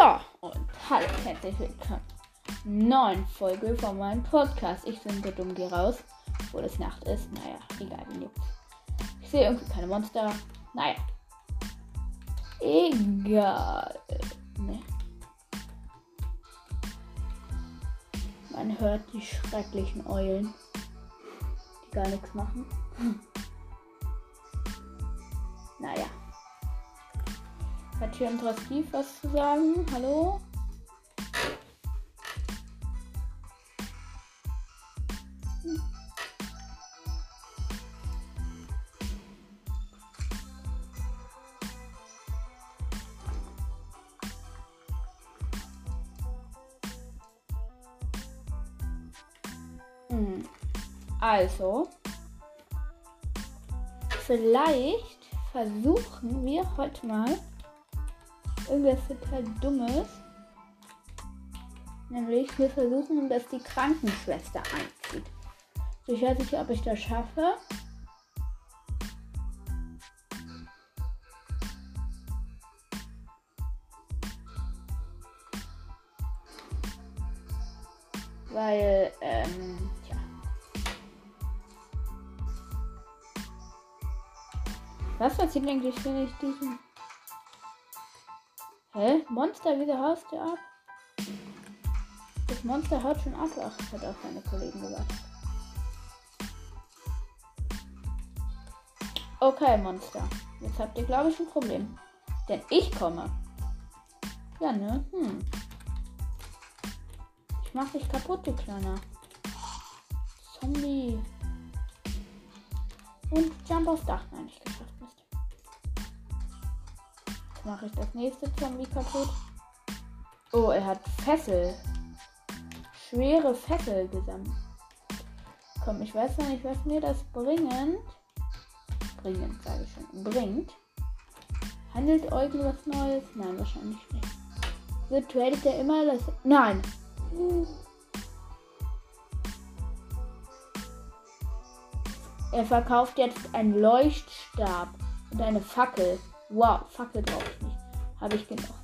So, und hallo, herzlich willkommen. Neuen Folge von meinem Podcast. Ich bin so dumm, geh raus, wo es Nacht ist. Naja, egal, wie nichts. Ich sehe irgendwie keine Monster. Naja. Egal. Ne. Man hört die schrecklichen Eulen, die gar nichts machen. Hm. Hat hier Steve was zu sagen? Hallo? Hm. Also, vielleicht versuchen wir heute mal irgendwas total Dummes. Nämlich, wir versuchen, dass die Krankenschwester einzieht. So, ich weiß nicht, ob ich das schaffe. Weil, ähm, tja. Was passiert eigentlich, wenn ich diesen Hä? Monster, wieso haust du ab? Das Monster haut schon ab. Ach, hat auch seine Kollegen gesagt. Okay, Monster. Jetzt habt ihr, glaube ich, ein Problem. Denn ich komme. Ja, ne? Hm. Ich mach dich kaputt, du Kleiner. Zombie. Und Jump aufs Dach. Nein, nicht geschafft mache ich das nächste Zombie kaputt. Oh, er hat Fessel. Schwere Fessel gesammelt. Komm, ich weiß noch nicht, was mir das bringend. Bringend, sage ich schon. Bringt. Handelt irgendwas Neues? Nein, wahrscheinlich nicht. So tradet er immer das. Nein! Er verkauft jetzt einen Leuchtstab und eine Fackel. Wow, Fackel brauche ich nicht. Habe ich genug.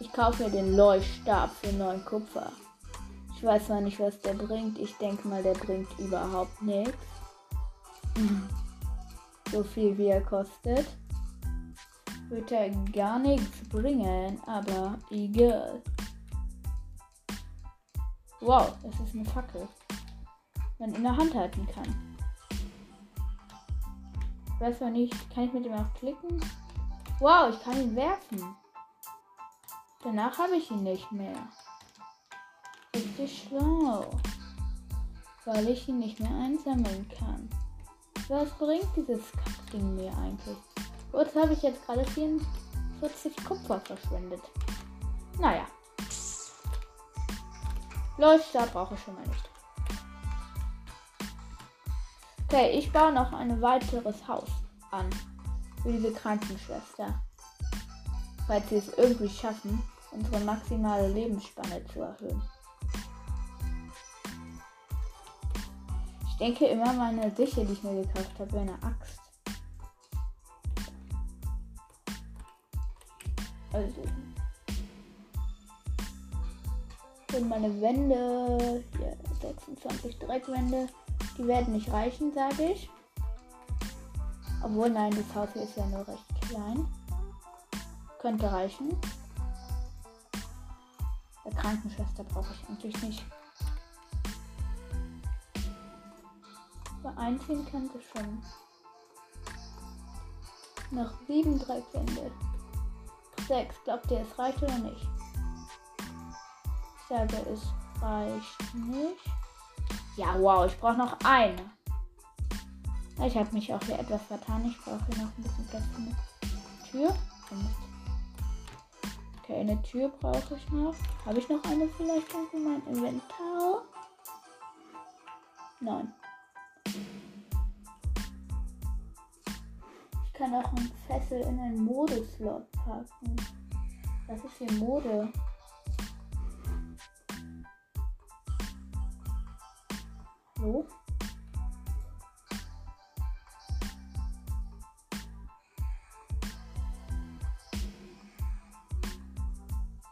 Ich kaufe mir den Leuchtstab für 9 Kupfer. Ich weiß zwar nicht, was der bringt. Ich denke mal, der bringt überhaupt nichts. So viel wie er kostet. Wird er gar nichts bringen, aber egal. Wow, das ist eine Fackel. Man in der Hand halten kann weiß zwar nicht, kann ich mit ihm auch klicken? Wow, ich kann ihn werfen. Danach habe ich ihn nicht mehr. Richtig schlau. Weil ich ihn nicht mehr einsammeln kann. Was bringt dieses Kackding mir eigentlich? Kurz habe ich jetzt gerade 44 Kupfer verschwendet. Naja. Leuchtstab brauche ich schon mal nicht. Okay, ich baue noch ein weiteres Haus an. Für diese Krankenschwester. Falls sie es irgendwie schaffen, unsere maximale Lebensspanne zu erhöhen. Ich denke immer, meine Siche, die ich mir gekauft habe, eine Axt. Also. Und meine Wände. Hier, 26 Dreckwände. Die werden nicht reichen, sage ich. Obwohl, nein, das Haus hier ist ja nur recht klein. Könnte reichen. Der Krankenschwester brauche ich eigentlich nicht. Aber einziehen könnte schon. Noch sieben Dreckwände. Sechs. Glaubt ihr, es reicht oder nicht? Ich sage, es reicht nicht. Ja, wow, ich brauche noch eine. Ich habe mich auch hier etwas vertan. Ich brauche hier noch ein bisschen Platz für eine Tür. Okay, eine Tür brauche ich noch. Habe ich noch eine vielleicht für mein Inventar? Nein. Ich kann auch ein Fessel in einen Modeslot packen. Das ist hier Mode. so.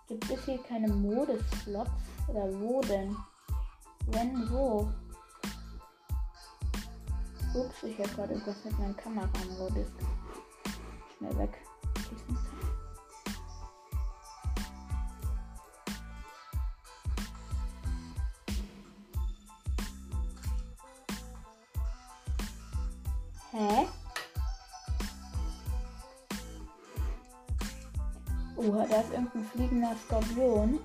Gibt es hier keine Modeslots? Oder wo denn? Wenn wo? Ups, ich habe gerade übersehen, mein Kamera am Rot. Schnell weg. Ist fliegender Skorpion.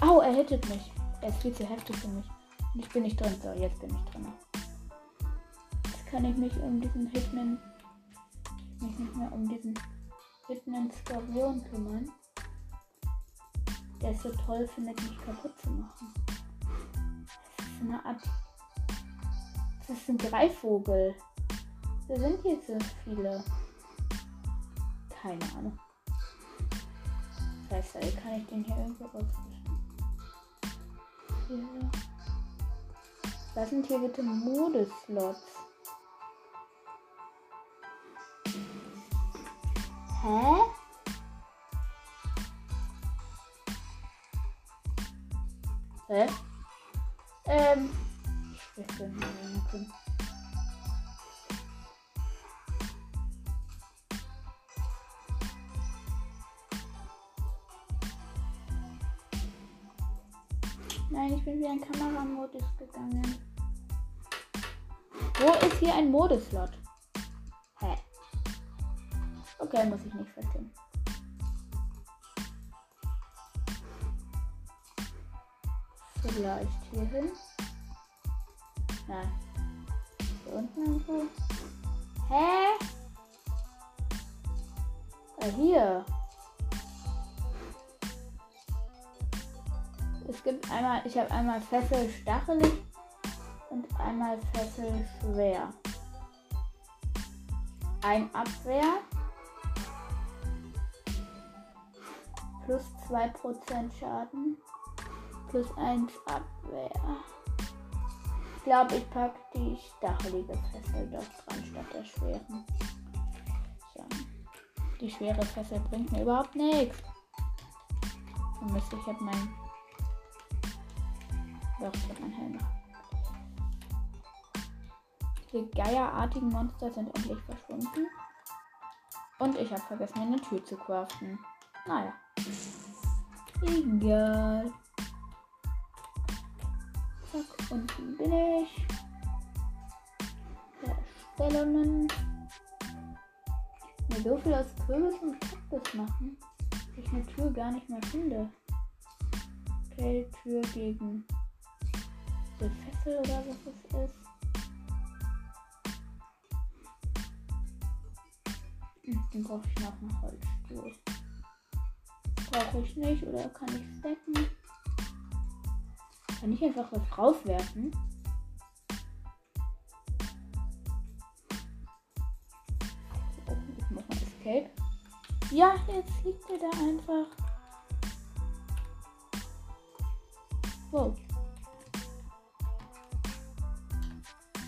Au, er hittet mich. Er ist viel zu heftig für mich. Ich bin nicht drin. So, jetzt bin ich drin. Jetzt kann ich mich um diesen Hitman. mich nicht mehr um diesen Hitman Skorpion kümmern. Der es so toll findet, mich kaputt zu machen. Das ist eine Art das ist ein Greifvogel. Wir sind hier so viele. Keine Ahnung. Das heißt, kann ich den hier irgendwo rausfischen? Hier. Was sind hier bitte Modeslots? Hä? Hä? Ähm. Ich bin Nein, ich bin wieder in Kameramodus gegangen. Wo ist hier ein Modeslot? Hä? Okay, muss ich nicht verstehen. Vielleicht hier hin. Nein. Hier unten irgendwo. Hä? Ah, hier. Es gibt einmal, ich habe einmal Fessel stachelig und einmal Fessel schwer. Ein Abwehr. Plus 2% Schaden. Plus 1 Abwehr. Ich glaube, ich packe die stachelige Fessel doch dran statt der schweren. So. Die schwere Fessel bringt mir überhaupt nichts. Ich jetzt mein. Doch, ich habe mein Helm. Die geierartigen Monster sind endlich verschwunden. Und ich habe vergessen, eine Tür zu craften. Naja. Egal. Zack, unten bin ich. Erstellungen. Mir so viel aus Kürbis und Kaktus machen, dass ich eine Tür gar nicht mehr finde. Okay, Tür gegen die Fessel oder was es ist. Dann brauche ich noch einen Holzstuhl. Brauche ich nicht oder kann ich stacken? Kann ich einfach was rauswerfen? Oh, ich mach mal Escape. Ja, jetzt liegt er da einfach. Wow.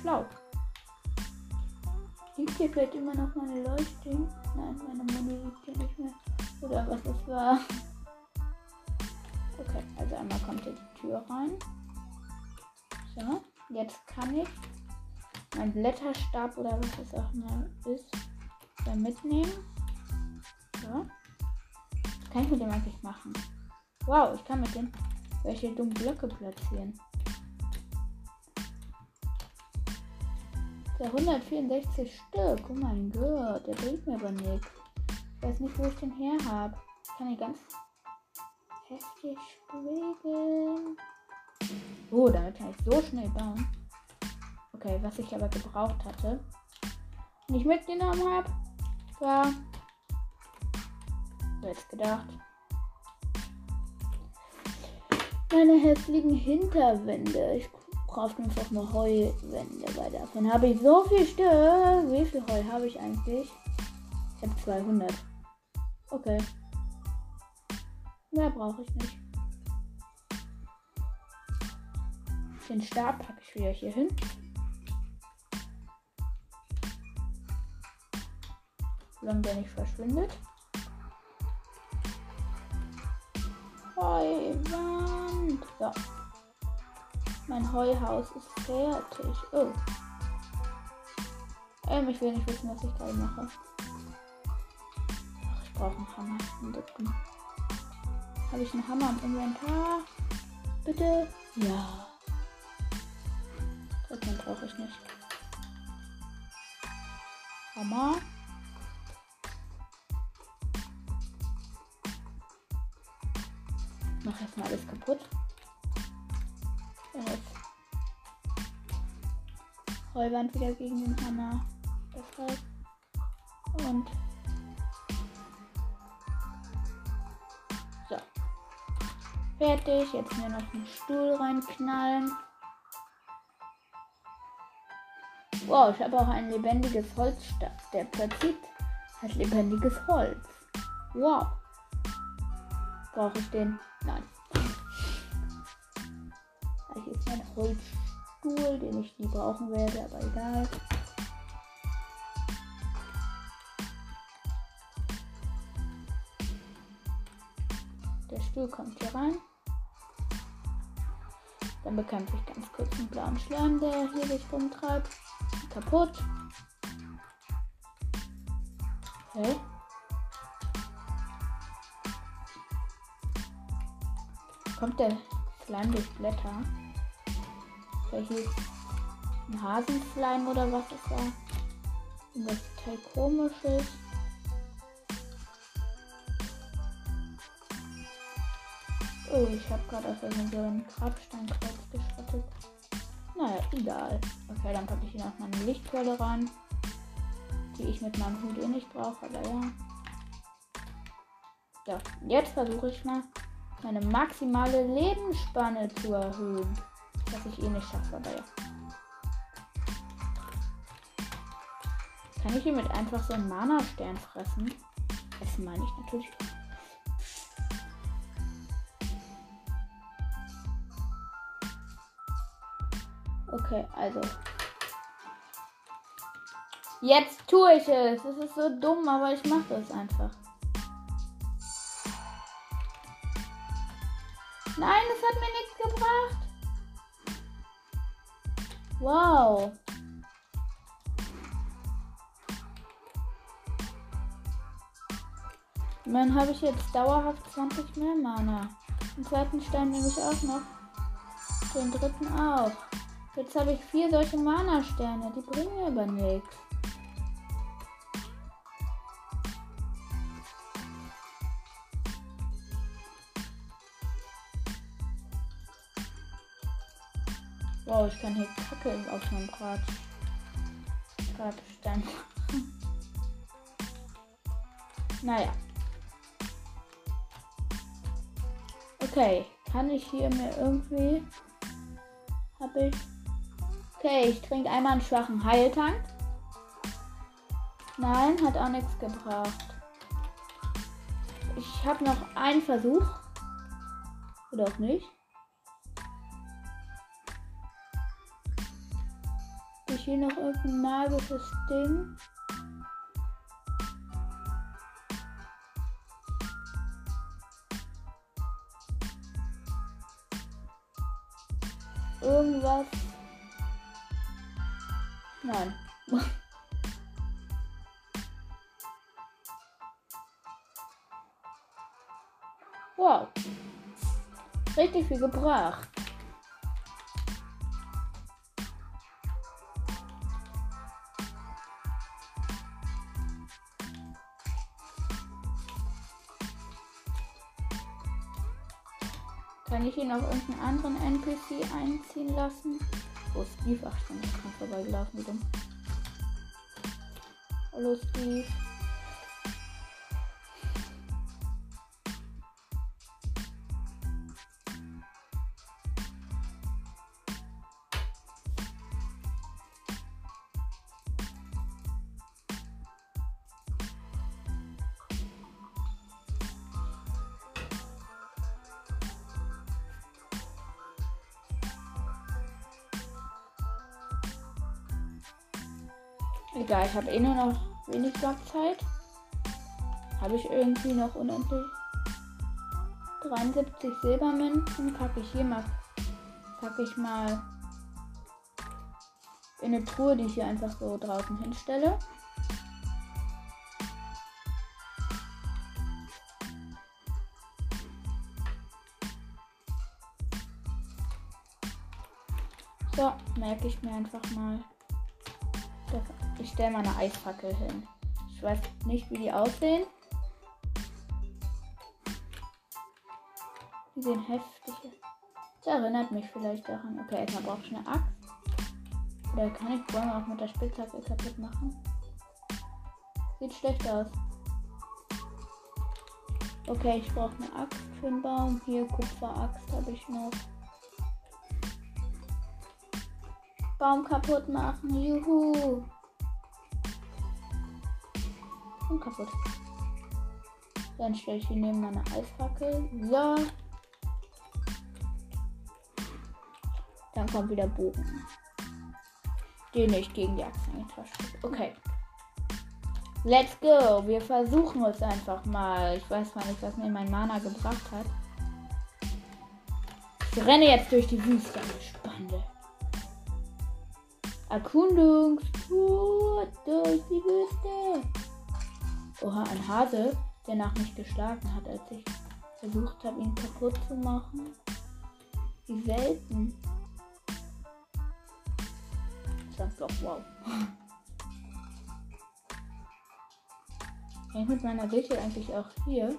Schlau. Liegt hier vielleicht immer noch meine Leuchtung? Nein, meine Muni liegt hier nicht mehr. Oder was es war. Okay, also einmal kommt hier die Tür rein. So, jetzt kann ich mein Blätterstab oder was das auch mal ist, da mitnehmen. So. Was kann ich mit dem eigentlich machen? Wow, ich kann mit dem welche dummen Blöcke platzieren. Der 164 Stück. Oh mein Gott, der bringt mir aber nichts. Ich weiß nicht, wo ich den her habe. Ich kann ihn ganz heftig bewegen. Oh, damit kann ich so schnell bauen. Okay, was ich aber gebraucht hatte, nicht mitgenommen habe, war jetzt gedacht. Meine hässlichen Hinterwände. Ich brauche einfach nur Heuwände, weil davon habe ich so viel Stück. Wie viel Heu habe ich eigentlich? Ich habe 200. Okay. Mehr brauche ich nicht. Den Stab packe ich wieder hier hin. Solange der nicht verschwindet. Heuwand. So. Mein Heuhaus ist fertig. Oh. Ähm, ich will nicht wissen, was ich gerade mache. Ach, ich brauche einen Hammer. Habe ich einen Hammer im Inventar? Bitte? Ja. Den brauche ich nicht. Hammer. Mach jetzt mal alles kaputt. Jetzt. Wieder gegen den Hammer. Deshalb. Und. So. Fertig. Jetzt nur noch einen Stuhl reinknallen. Wow, ich habe auch ein lebendiges Holzstab. Der platziert hat lebendiges Holz. Wow. Brauche ich den? Nein. Holzstuhl, den ich nie brauchen werde, aber egal. Der Stuhl kommt hier rein. Dann bekämpfe ich ganz kurz einen blauen Schleim, der hier sich rumtreibt kaputt. Okay. Kommt der Slime durch Blätter? Welches ein Hasenslime oder was ist da? Was total komisches. Oh, ich habe gerade auf so einen Grabsteinkreuz geschrottet. Naja, egal. Okay, dann packe ich hier noch mal eine Lichtquelle ran. Die ich mit meinem Hut eh nicht brauche, aber ja. So, jetzt versuche ich mal meine maximale Lebensspanne zu erhöhen. Was ich eh nicht schaffe, aber ja. Kann ich hiermit einfach so einen Mana-Stern fressen? Essen meine ich natürlich. Okay, also. Jetzt tue ich es. Es ist so dumm, aber ich mache es einfach. Wow. dann habe ich jetzt dauerhaft 20 mehr Mana. Den zweiten Stein nehme ich auch noch. Den dritten auch. Jetzt habe ich vier solche Mana-Sterne. Die bringen mir aber nichts. Kann hier Kacke auf meinem. Bratstein machen. naja. Okay, kann ich hier mir irgendwie... Habe ich... Okay, ich trinke einmal einen schwachen Heiltank. Nein, hat auch nichts gebracht. Ich habe noch einen Versuch. Oder auch nicht. Hier noch irgendein magisches Ding. Irgendwas Nein. wow. Richtig viel gebracht. Kann ich hier noch irgendeinen anderen NPC einziehen lassen? Wo ist Steve? Ach, schon dran vorbeigelaufen mit dem. Hallo Steve. Ich habe eh nur noch wenig Blockzeit. Habe ich irgendwie noch unendlich 73 Silbermünzen packe ich hier mal. Packe ich mal in eine Truhe, die ich hier einfach so draußen hinstelle. So, merke ich mir einfach mal. Ich stelle mal eine Eisfackel hin. Ich weiß nicht, wie die aussehen. Die sehen heftig. Das erinnert mich vielleicht daran. Okay, erstmal brauche ich eine Axt. Oder kann ich Bäume auch mit der Spitzhacke kaputt machen? Sieht schlecht aus. Okay, ich brauche eine Axt für den Baum. Hier Kupferaxt habe ich noch. Baum kaputt machen. Juhu. Und kaputt. Dann stelle ich hier neben meine Eisfackel. So. Dann kommt wieder Bogen. Den ich gegen die Achsen verstecke. Okay. Let's go. Wir versuchen es einfach mal. Ich weiß mal nicht, was mir mein Mana gebracht hat. Ich renne jetzt durch die Wüste. Spannend. Erkundungstour durch die Wüste. Oha, ein Hase, der nach mich geschlagen hat, als ich versucht habe, ihn kaputt zu machen. Wie selten. Das doch wow. Hängt mit meiner Sichel eigentlich auch hier.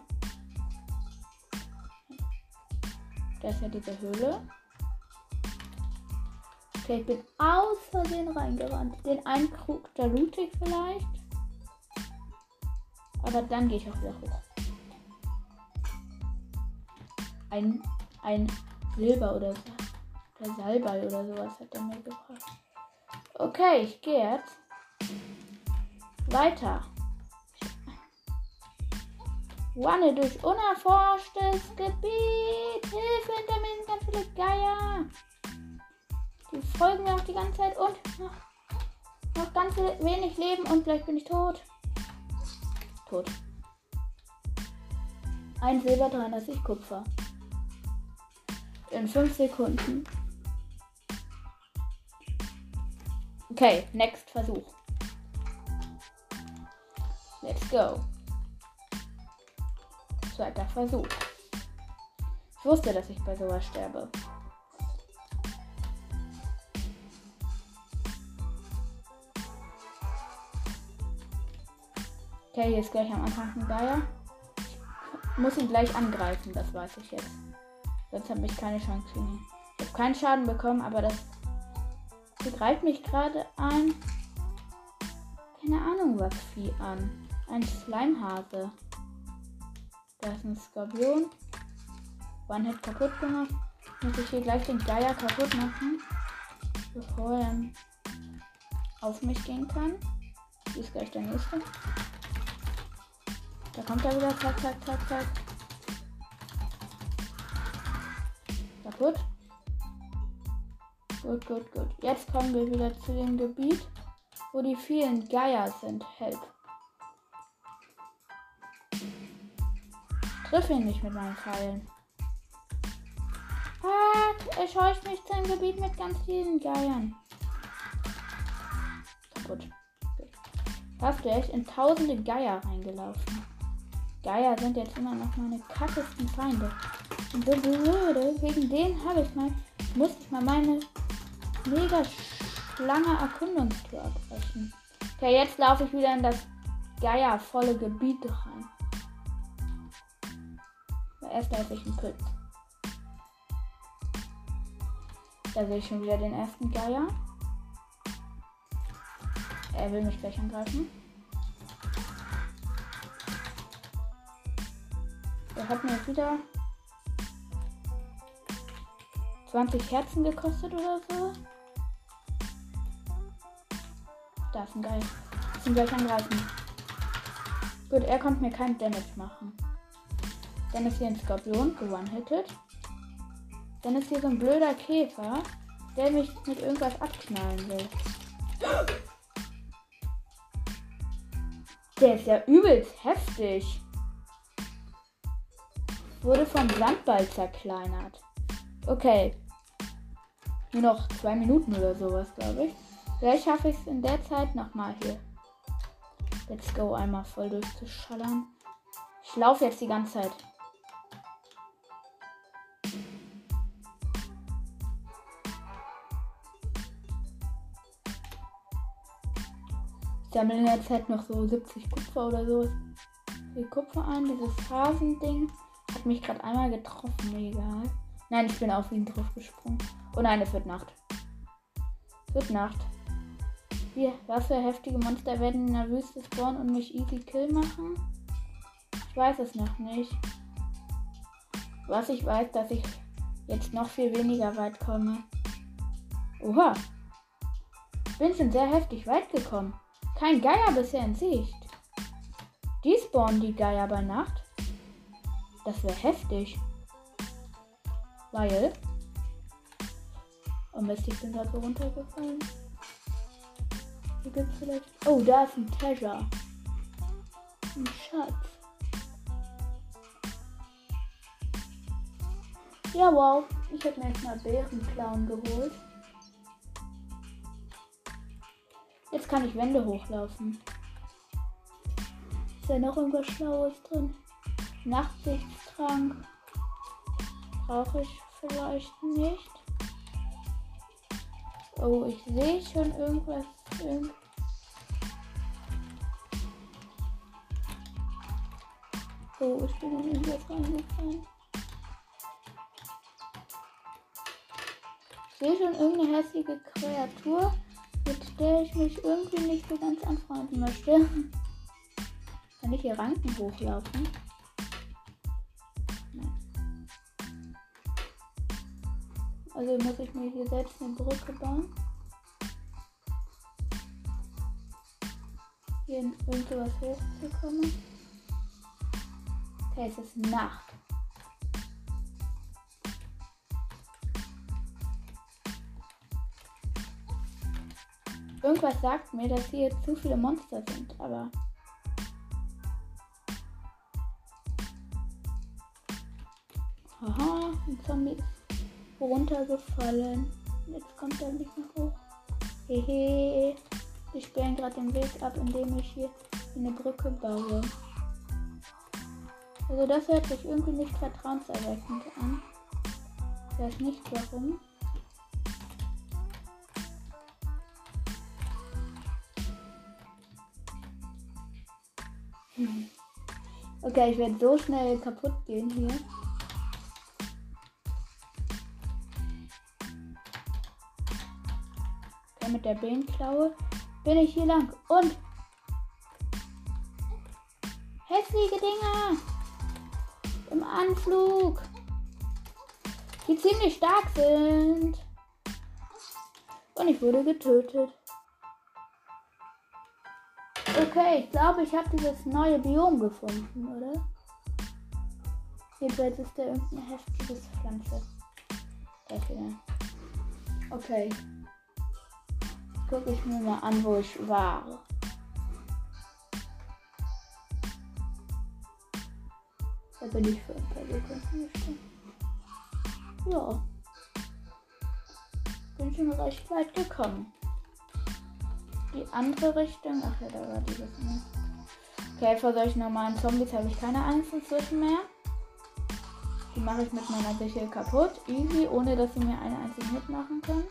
Da ist ja diese Höhle. Okay, ich bin aus Versehen reingerannt. Den einen Krug, da loot ich vielleicht. Aber dann gehe ich auch wieder hoch. Ein, ein Silber oder, oder Salbei oder sowas hat er mir gebracht. Okay, ich gehe jetzt weiter. Wanne durch unerforschtes Gebiet. Hilfe, hinter mir sind ganz viele Geier. Die folgen mir auch die ganze Zeit und noch, noch ganz wenig Leben und gleich bin ich tot. Tot. Ein Silber, 33 Kupfer. In 5 Sekunden. Okay, next Versuch. Let's go. Zweiter Versuch. Ich wusste, dass ich bei sowas sterbe. Okay, hier ist gleich am Anfang ein Geier. Ich muss ihn gleich angreifen, das weiß ich jetzt. Sonst habe ich keine Chance gegen ihn. Ich habe keinen Schaden bekommen, aber das greift mich gerade ein. Keine Ahnung, was Vieh an. Ein Schleimhase. Da ist ein Skorpion. One-Hit kaputt gemacht. Muss ich hier gleich den Geier kaputt machen. Bevor er auf mich gehen kann. Hier ist gleich der nächste. Da kommt er wieder. Zack, zack, zack, zack. Kaputt. Gut, gut, gut. Jetzt kommen wir wieder zu dem Gebiet, wo die vielen Geier sind. Help. Triff ihn nicht mit meinen Pfeilen. Fuck, er scheucht mich zu einem Gebiet mit ganz vielen Geiern. Kaputt. Hast du echt in tausende Geier reingelaufen? Geier sind jetzt immer noch meine kackesten Feinde. Und wegen denen habe ich mal, musste ich mal meine mega lange Erkundungstour abbrechen. Okay, jetzt laufe ich wieder in das geiervolle Gebiet rein. Erst esse ich einen Pilz. Da sehe ich schon wieder den ersten Geier. Er will mich gleich angreifen. Der hat mir wieder 20 Herzen gekostet oder so. Da ist ein Geil. Ich ihn gleich angreifen. Gut, er konnte mir kein Damage machen. Dann ist hier ein Skorpion, gewonnen-hitted. Dann ist hier so ein blöder Käfer, der mich mit irgendwas abknallen will. Der ist ja übelst heftig. Wurde vom Sandball zerkleinert. Okay. Nur noch zwei Minuten oder sowas, glaube ich. Vielleicht schaffe ich es in der Zeit nochmal hier. Let's go, einmal voll durchzuschallern. Ich laufe jetzt die ganze Zeit. Ich sammle in der Zeit noch so 70 Kupfer oder so. Viel Kupfer ein. Dieses Hasending mich gerade einmal getroffen. Egal. Nein, ich bin auf ihn drauf gesprungen. Oh nein, es wird Nacht. Es wird Nacht. Wie, was für heftige Monster werden in der Wüste spawnen und mich easy kill machen? Ich weiß es noch nicht. Was ich weiß, dass ich jetzt noch viel weniger weit komme. Oha. Bin schon sehr heftig weit gekommen. Kein Geier bisher in Sicht. Die spawnen die Geier bei Nacht. Das wäre heftig. Weil. Oh Mist, ich bin gerade so runtergefallen. Hier gibt's vielleicht. Oh, da ist ein Treasure. Ein Schatz. Ja, wow. Ich hätte mir jetzt mal Bärenclown geholt. Jetzt kann ich Wände hochlaufen. Ist da noch irgendwas Schlaues drin? Nachtsichtstrank. Brauche ich vielleicht nicht. Oh, ich sehe schon irgendwas Irgend oh, ich bin in irgendwas reingefallen. Ich sehe schon irgendeine hässliche Kreatur, mit der ich mich irgendwie nicht so ganz anfreunden möchte. Kann ich hier Ranken hochlaufen? Also muss ich mir hier selbst eine Brücke bauen. hier in irgendwas hochzukommen. Okay, es ist Nacht. Irgendwas sagt mir, dass hier zu viele Monster sind, aber. Aha, ein Zombie runtergefallen. Jetzt kommt er nicht mehr hoch. Hehe. Die sperren gerade den Weg ab, indem ich hier eine Brücke baue. Also das hört sich irgendwie nicht vertrauenserweckend an. Ich weiß nicht warum. Hm. Okay, ich werde so schnell kaputt gehen hier. Mit der Behenklaue bin ich hier lang. Und hässliche Dinger im Anflug, die ziemlich stark sind. Und ich wurde getötet. Okay, ich glaube, ich habe dieses neue Biom gefunden, oder? Jedenfalls ist der irgendeine heftige Pflanze. Okay gucke ich mir mal an, wo ich war. Da bin ich für ein paar Sekunden gestanden. Ja. Bin schon recht weit gekommen. Die andere Richtung. Ach ja, da war dieses mehr. Okay, vor solchen normalen Zombies habe ich keine Angst inzwischen mehr. Die mache ich mit meiner Sichel kaputt. Easy, ohne dass sie mir einen einzigen Hit machen können.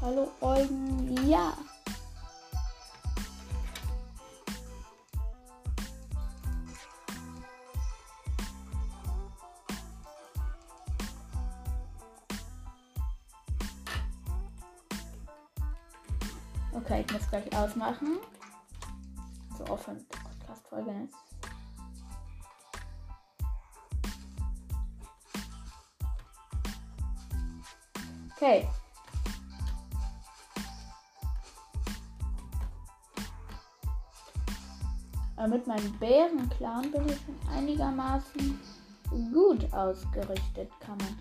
Hallo Eugen, ja. Okay, ich muss gleich ausmachen. So offen Podcast-Folge ist. Okay. Aber mit meinem Bärenclan bin ich einigermaßen gut ausgerichtet, kann man.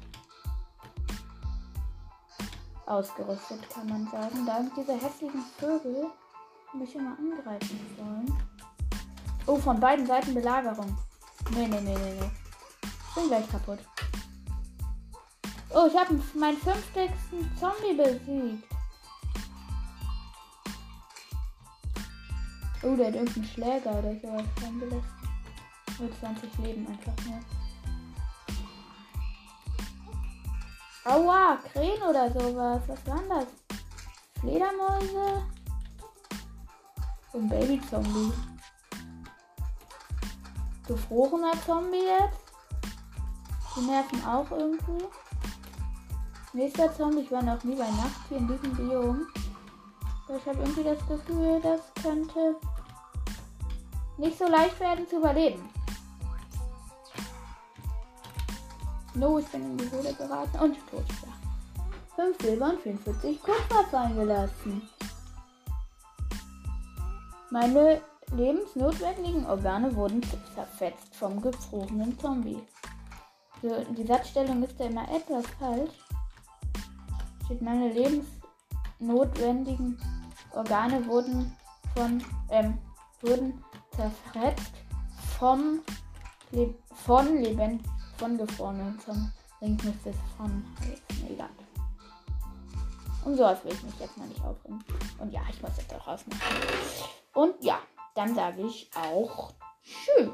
Ausgerüstet kann man sagen. Da sind diese hässlichen Vögel mich immer angreifen wollen. Oh, von beiden Seiten Belagerung. Nee, nee, nee, nee, nee. Bin gleich kaputt. Oh, ich habe meinen 50. Zombie besiegt. Oh, der hat irgendeinen Schläger oder sowas dran gelassen. Nur 20 Leben einfach nur. Aua, Krähen oder sowas. Was waren das? Fledermäuse? Und Baby-Zombie. Gefrorener Zombie jetzt. Die nerven auch irgendwie. Nächster Zombie, ich war noch nie bei Nacht hier in diesem Biom. Ich habe irgendwie das Gefühl, das könnte nicht so leicht werden zu überleben. No, ich bin in die Höhle geraten und tot. Ja. 5 Silber und 44 Kupfer fallen gelassen. Meine lebensnotwendigen Organe wurden zerfetzt vom gefrorenen Zombie. So, die Satzstellung ist ja immer etwas falsch. Steht meine lebensnotwendigen Organe wurden von ähm, wurden zerfetzt vom Le von Leben von gefrorenen Zombie. Links müsste es von. Egal. Um sowas will ich mich jetzt mal nicht aufregen. Und ja, ich muss jetzt auch rausmachen. Und ja, dann sage ich auch Tschüss.